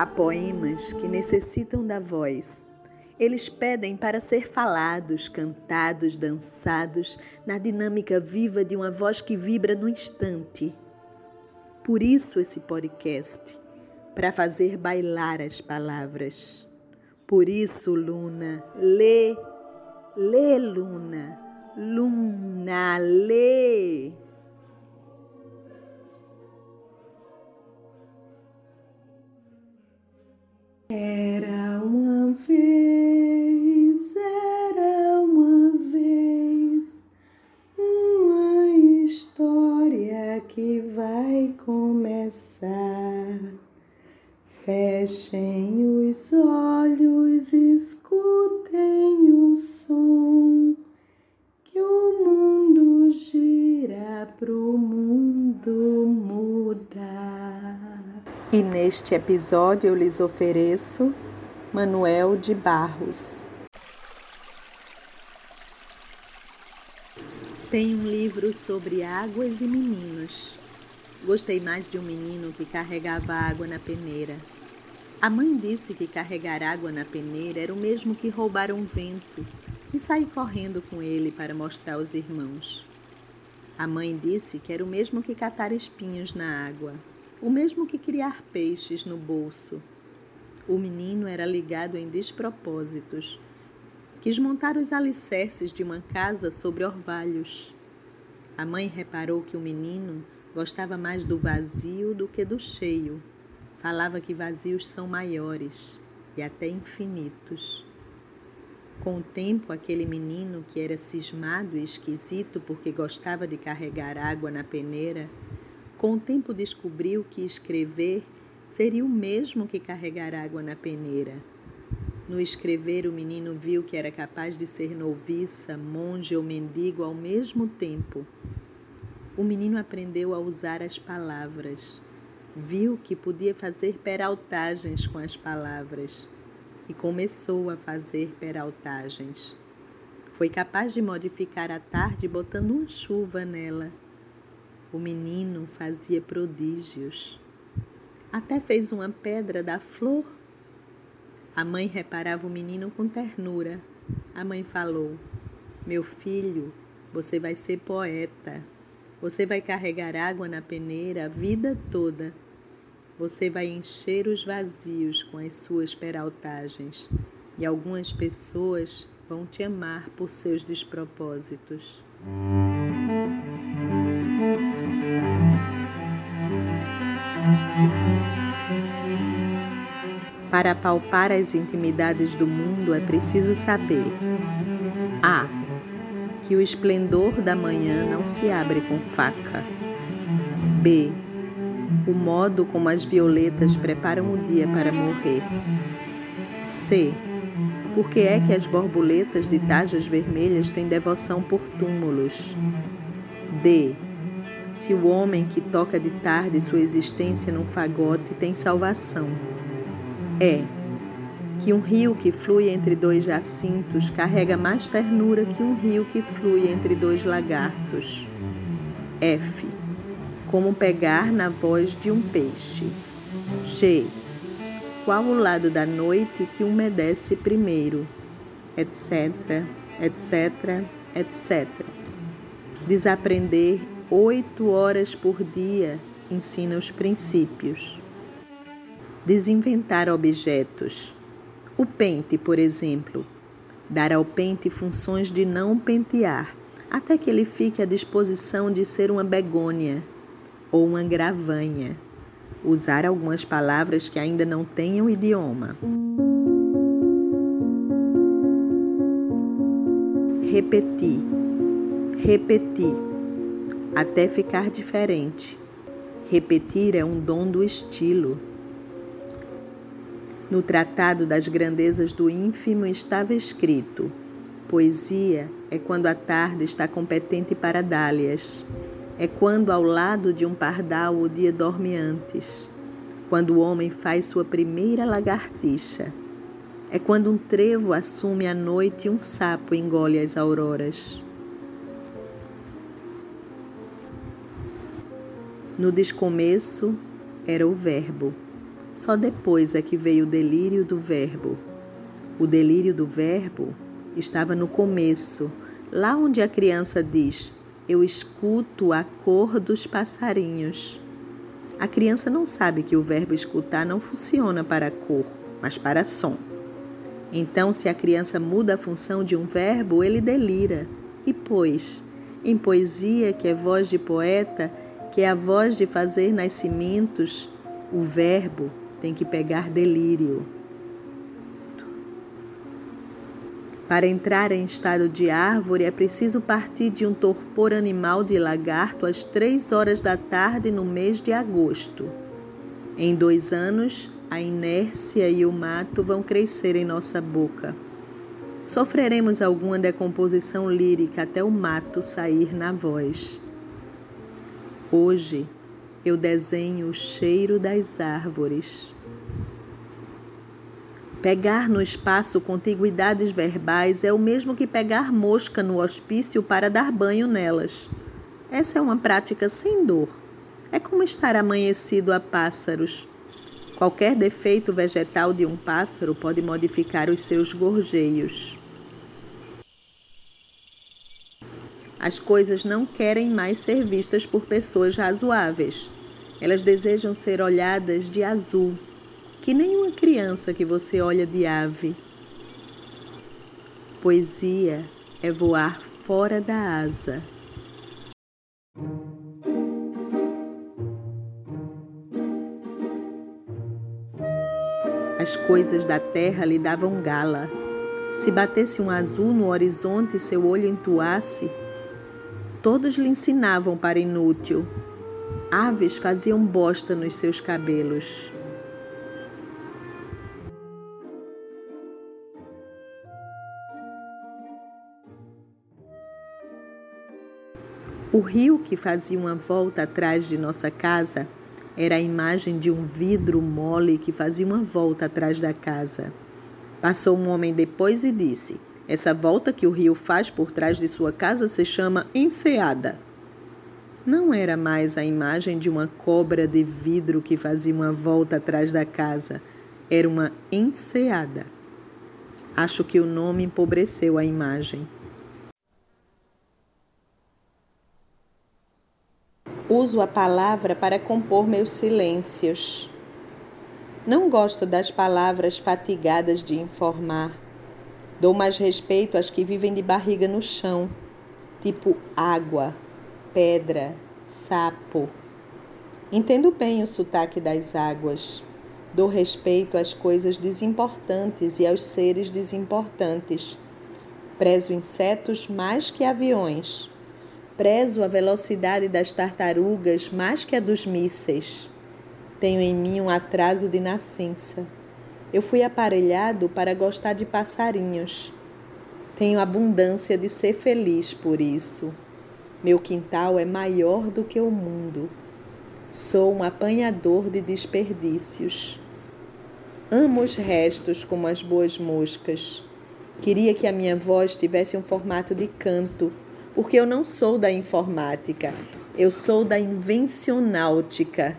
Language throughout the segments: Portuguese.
Há poemas que necessitam da voz. Eles pedem para ser falados, cantados, dançados, na dinâmica viva de uma voz que vibra no instante. Por isso esse podcast, para fazer bailar as palavras. Por isso, Luna, lê, lê, Luna, Luna, lê. Fechem os olhos, escutem o som, que o mundo gira pro mundo mudar. E neste episódio eu lhes ofereço Manuel de Barros. Tem um livro sobre águas e meninos. Gostei mais de um menino que carregava água na peneira. A mãe disse que carregar água na peneira era o mesmo que roubar um vento e sair correndo com ele para mostrar aos irmãos. A mãe disse que era o mesmo que catar espinhos na água, o mesmo que criar peixes no bolso. O menino era ligado em despropósitos. Quis montar os alicerces de uma casa sobre orvalhos. A mãe reparou que o menino Gostava mais do vazio do que do cheio. Falava que vazios são maiores e até infinitos. Com o tempo, aquele menino que era cismado e esquisito porque gostava de carregar água na peneira, com o tempo descobriu que escrever seria o mesmo que carregar água na peneira. No escrever, o menino viu que era capaz de ser noviça, monge ou mendigo ao mesmo tempo o menino aprendeu a usar as palavras. Viu que podia fazer peraltagens com as palavras e começou a fazer peraltagens. Foi capaz de modificar a tarde botando uma chuva nela. O menino fazia prodígios. Até fez uma pedra da flor. A mãe reparava o menino com ternura. A mãe falou: Meu filho, você vai ser poeta. Você vai carregar água na peneira a vida toda. Você vai encher os vazios com as suas peraltagens. E algumas pessoas vão te amar por seus despropósitos. Para palpar as intimidades do mundo é preciso saber: A que o esplendor da manhã não se abre com faca. B. O modo como as violetas preparam o dia para morrer. C. Por que é que as borboletas de tajas vermelhas têm devoção por túmulos? D. Se o homem que toca de tarde sua existência num fagote tem salvação. E que um rio que flui entre dois jacintos carrega mais ternura que um rio que flui entre dois lagartos. F. Como pegar na voz de um peixe. G. Qual o lado da noite que umedece primeiro? Etc, etc, etc. Desaprender oito horas por dia ensina os princípios. Desinventar objetos o pente, por exemplo, dar ao pente funções de não pentear, até que ele fique à disposição de ser uma begônia ou uma gravanha. Usar algumas palavras que ainda não tenham idioma. Repetir, repetir, até ficar diferente. Repetir é um dom do estilo. No Tratado das Grandezas do Ínfimo estava escrito: Poesia é quando a tarde está competente para dálias. É quando ao lado de um pardal o dia dorme antes. Quando o homem faz sua primeira lagartixa. É quando um trevo assume a noite e um sapo engole as auroras. No descomeço era o Verbo Só depois é que veio o delírio do Verbo. O delírio do Verbo estava no começo, lá onde a criança diz: Eu escuto a cor dos passarinhos. A criança não sabe que o verbo escutar não funciona para cor, mas para som. Então, se a criança muda a função de um verbo, ele delira. E pois, em poesia, que é voz de poeta, que é a voz de fazer nascimentos, o verbo tem que pegar delírio. Para entrar em estado de árvore é preciso partir de um torpor animal de lagarto às três horas da tarde no mês de agosto. Em dois anos, a inércia e o mato vão crescer em nossa boca. Sofreremos alguma decomposição lírica até o mato sair na voz. Hoje eu desenho o cheiro das árvores. Pegar no espaço contiguidades verbais é o mesmo que pegar mosca no hospício para dar banho nelas. Essa é uma prática sem dor. É como estar amanhecido a pássaros. Qualquer defeito vegetal de um pássaro pode modificar os seus gorjeios. As coisas não querem mais ser vistas por pessoas razoáveis. Elas desejam ser olhadas de azul, que nem uma criança que você olha de ave. Poesia é voar fora da asa. As coisas da terra lhe davam gala. Se batesse um azul no horizonte e seu olho entoasse, todos lhe ensinavam para inútil. Aves faziam bosta nos seus cabelos. O rio que fazia uma volta atrás de nossa casa era a imagem de um vidro mole que fazia uma volta atrás da casa. Passou um homem depois e disse: Essa volta que o rio faz por trás de sua casa se chama enseada. Não era mais a imagem de uma cobra de vidro que fazia uma volta atrás da casa, era uma enseada. Acho que o nome empobreceu a imagem. Uso a palavra para compor meus silêncios. Não gosto das palavras fatigadas de informar. Dou mais respeito às que vivem de barriga no chão, tipo água, pedra, sapo. Entendo bem o sotaque das águas. Dou respeito às coisas desimportantes e aos seres desimportantes. Prezo insetos mais que aviões prezo a velocidade das tartarugas mais que a dos mísseis. Tenho em mim um atraso de nascença. Eu fui aparelhado para gostar de passarinhos. Tenho abundância de ser feliz por isso. Meu quintal é maior do que o mundo. Sou um apanhador de desperdícios. Amo os restos como as boas moscas. Queria que a minha voz tivesse um formato de canto porque eu não sou da informática, eu sou da invencionáutica.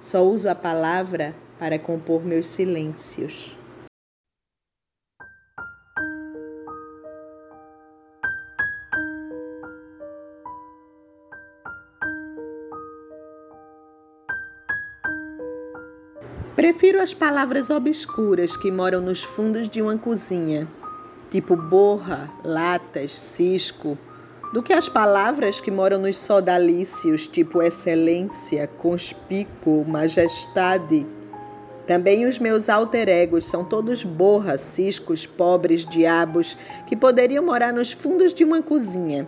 Só uso a palavra para compor meus silêncios. Prefiro as palavras obscuras que moram nos fundos de uma cozinha, tipo borra, latas, cisco, do que as palavras que moram nos sodalícios, tipo excelência, conspícuo, majestade. Também os meus alter egos são todos borras, ciscos, pobres diabos que poderiam morar nos fundos de uma cozinha.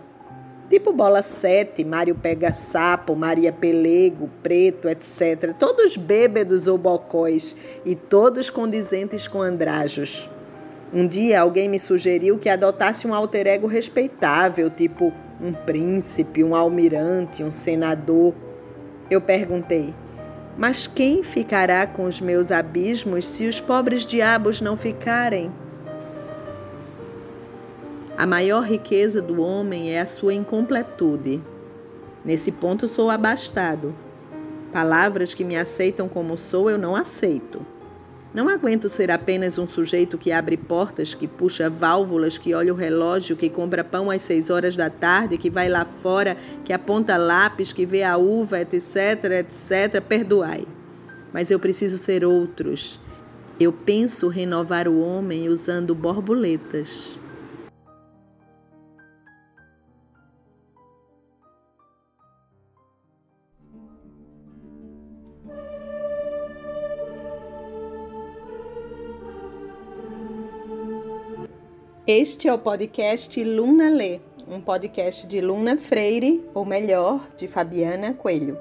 Tipo Bola 7, Mário Pega Sapo, Maria Pelego, Preto, etc. Todos bêbados ou bocóis e todos condizentes com andrajos. Um dia alguém me sugeriu que adotasse um alter ego respeitável, tipo um príncipe, um almirante, um senador. Eu perguntei: Mas quem ficará com os meus abismos se os pobres diabos não ficarem? A maior riqueza do homem é a sua incompletude. Nesse ponto sou abastado. Palavras que me aceitam como sou, eu não aceito. Não aguento ser apenas um sujeito que abre portas, que puxa válvulas, que olha o relógio, que compra pão às seis horas da tarde, que vai lá fora, que aponta lápis, que vê a uva, etc, etc. Perdoai. Mas eu preciso ser outros. Eu penso renovar o homem usando borboletas. Este é o podcast Luna Lê, um podcast de Luna Freire, ou melhor, de Fabiana Coelho.